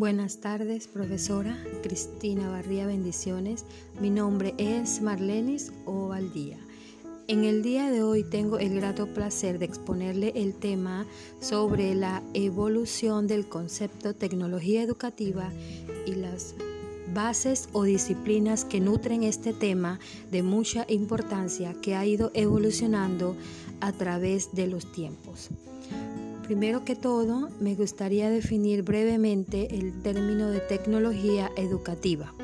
Buenas tardes, profesora Cristina Barría Bendiciones. Mi nombre es Marlenis Ovaldía. En el día de hoy tengo el grato placer de exponerle el tema sobre la evolución del concepto tecnología educativa y las bases o disciplinas que nutren este tema de mucha importancia que ha ido evolucionando a través de los tiempos. Primero que todo, me gustaría definir brevemente el término de tecnología educativa.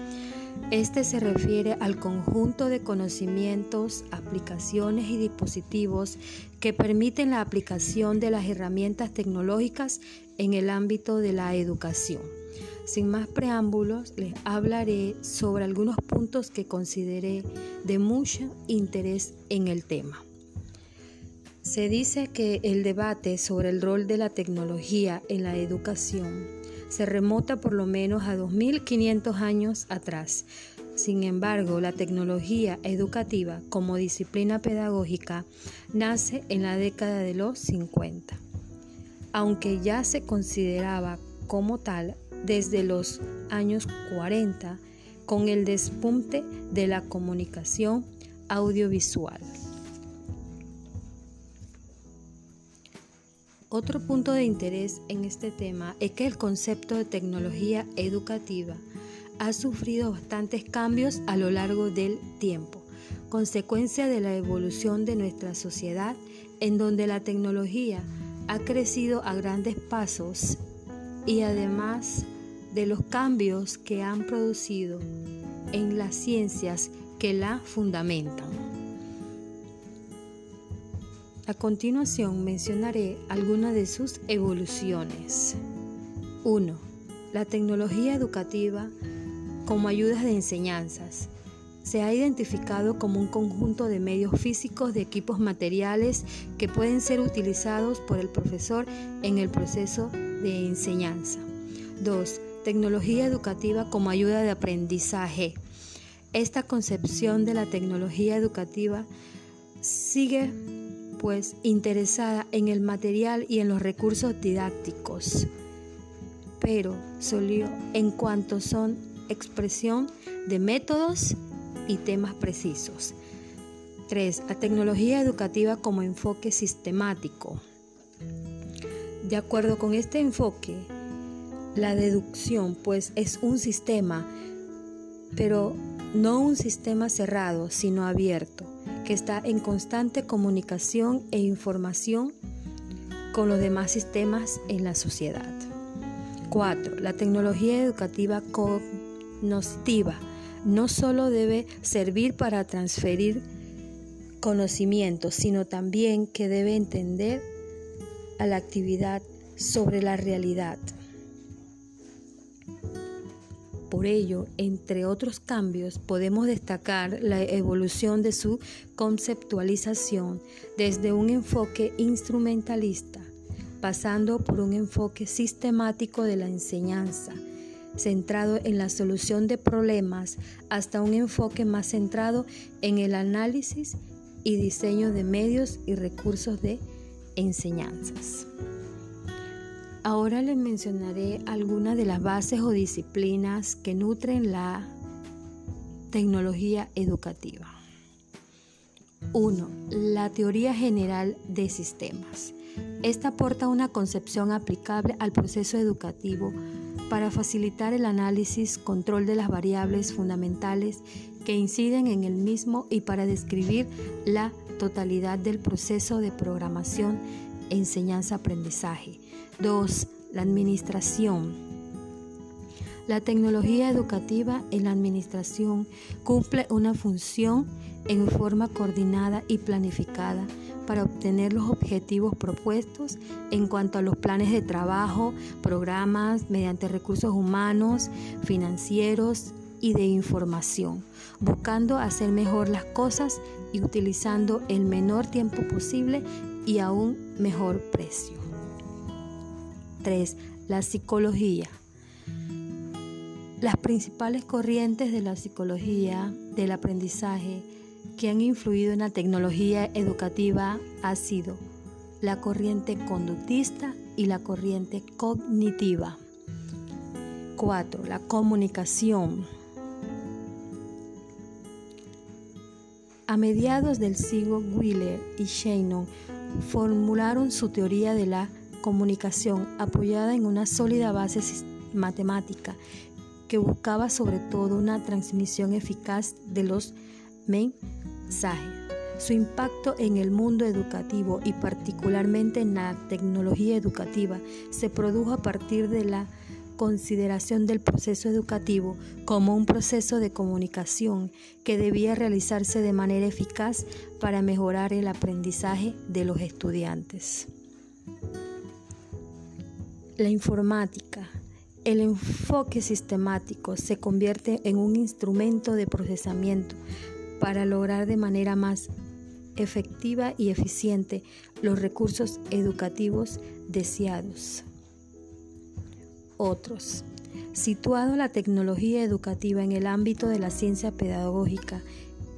Este se refiere al conjunto de conocimientos, aplicaciones y dispositivos que permiten la aplicación de las herramientas tecnológicas en el ámbito de la educación. Sin más preámbulos, les hablaré sobre algunos puntos que consideré de mucho interés en el tema. Se dice que el debate sobre el rol de la tecnología en la educación se remota por lo menos a 2500 años atrás. Sin embargo, la tecnología educativa como disciplina pedagógica nace en la década de los 50, aunque ya se consideraba como tal desde los años 40 con el despunte de la comunicación audiovisual. Otro punto de interés en este tema es que el concepto de tecnología educativa ha sufrido bastantes cambios a lo largo del tiempo, consecuencia de la evolución de nuestra sociedad en donde la tecnología ha crecido a grandes pasos y además de los cambios que han producido en las ciencias que la fundamentan. A continuación mencionaré algunas de sus evoluciones. 1. La tecnología educativa como ayudas de enseñanzas. Se ha identificado como un conjunto de medios físicos de equipos materiales que pueden ser utilizados por el profesor en el proceso de enseñanza. 2. Tecnología educativa como ayuda de aprendizaje. Esta concepción de la tecnología educativa sigue pues interesada en el material y en los recursos didácticos, pero solo en cuanto son expresión de métodos y temas precisos. 3. La tecnología educativa como enfoque sistemático. De acuerdo con este enfoque, la deducción pues es un sistema, pero no un sistema cerrado, sino abierto que está en constante comunicación e información con los demás sistemas en la sociedad. 4. La tecnología educativa cognoscitiva no solo debe servir para transferir conocimientos, sino también que debe entender a la actividad sobre la realidad. Por ello, entre otros cambios, podemos destacar la evolución de su conceptualización desde un enfoque instrumentalista, pasando por un enfoque sistemático de la enseñanza, centrado en la solución de problemas, hasta un enfoque más centrado en el análisis y diseño de medios y recursos de enseñanzas. Ahora les mencionaré algunas de las bases o disciplinas que nutren la tecnología educativa. 1. La teoría general de sistemas. Esta aporta una concepción aplicable al proceso educativo para facilitar el análisis, control de las variables fundamentales que inciden en el mismo y para describir la totalidad del proceso de programación, enseñanza-aprendizaje 2. La administración. La tecnología educativa en la administración cumple una función en forma coordinada y planificada para obtener los objetivos propuestos en cuanto a los planes de trabajo, programas, mediante recursos humanos, financieros y de información, buscando hacer mejor las cosas y utilizando el menor tiempo posible y a un mejor precio. 3. La psicología. Las principales corrientes de la psicología del aprendizaje que han influido en la tecnología educativa ha sido la corriente conductista y la corriente cognitiva. 4. La comunicación. A mediados del siglo, Wheeler y Shannon formularon su teoría de la comunicación apoyada en una sólida base matemática que buscaba sobre todo una transmisión eficaz de los mensajes. Su impacto en el mundo educativo y particularmente en la tecnología educativa se produjo a partir de la consideración del proceso educativo como un proceso de comunicación que debía realizarse de manera eficaz para mejorar el aprendizaje de los estudiantes. La informática. El enfoque sistemático se convierte en un instrumento de procesamiento para lograr de manera más efectiva y eficiente los recursos educativos deseados. Otros. Situado la tecnología educativa en el ámbito de la ciencia pedagógica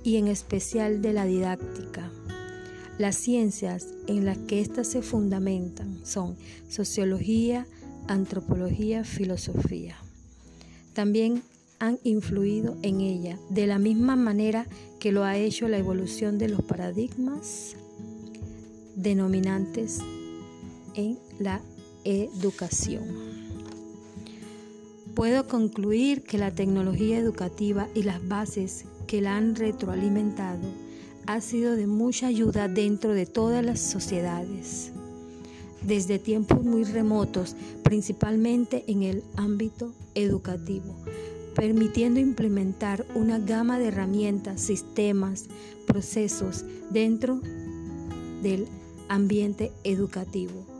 y en especial de la didáctica. Las ciencias en las que éstas se fundamentan son sociología, antropología, filosofía. También han influido en ella, de la misma manera que lo ha hecho la evolución de los paradigmas denominantes en la educación. Puedo concluir que la tecnología educativa y las bases que la han retroalimentado ha sido de mucha ayuda dentro de todas las sociedades, desde tiempos muy remotos, principalmente en el ámbito educativo, permitiendo implementar una gama de herramientas, sistemas, procesos dentro del ambiente educativo,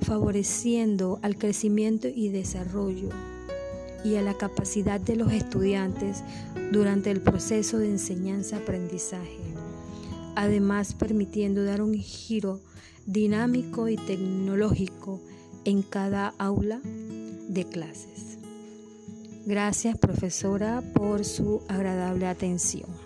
favoreciendo al crecimiento y desarrollo y a la capacidad de los estudiantes durante el proceso de enseñanza-aprendizaje, además permitiendo dar un giro dinámico y tecnológico en cada aula de clases. Gracias profesora por su agradable atención.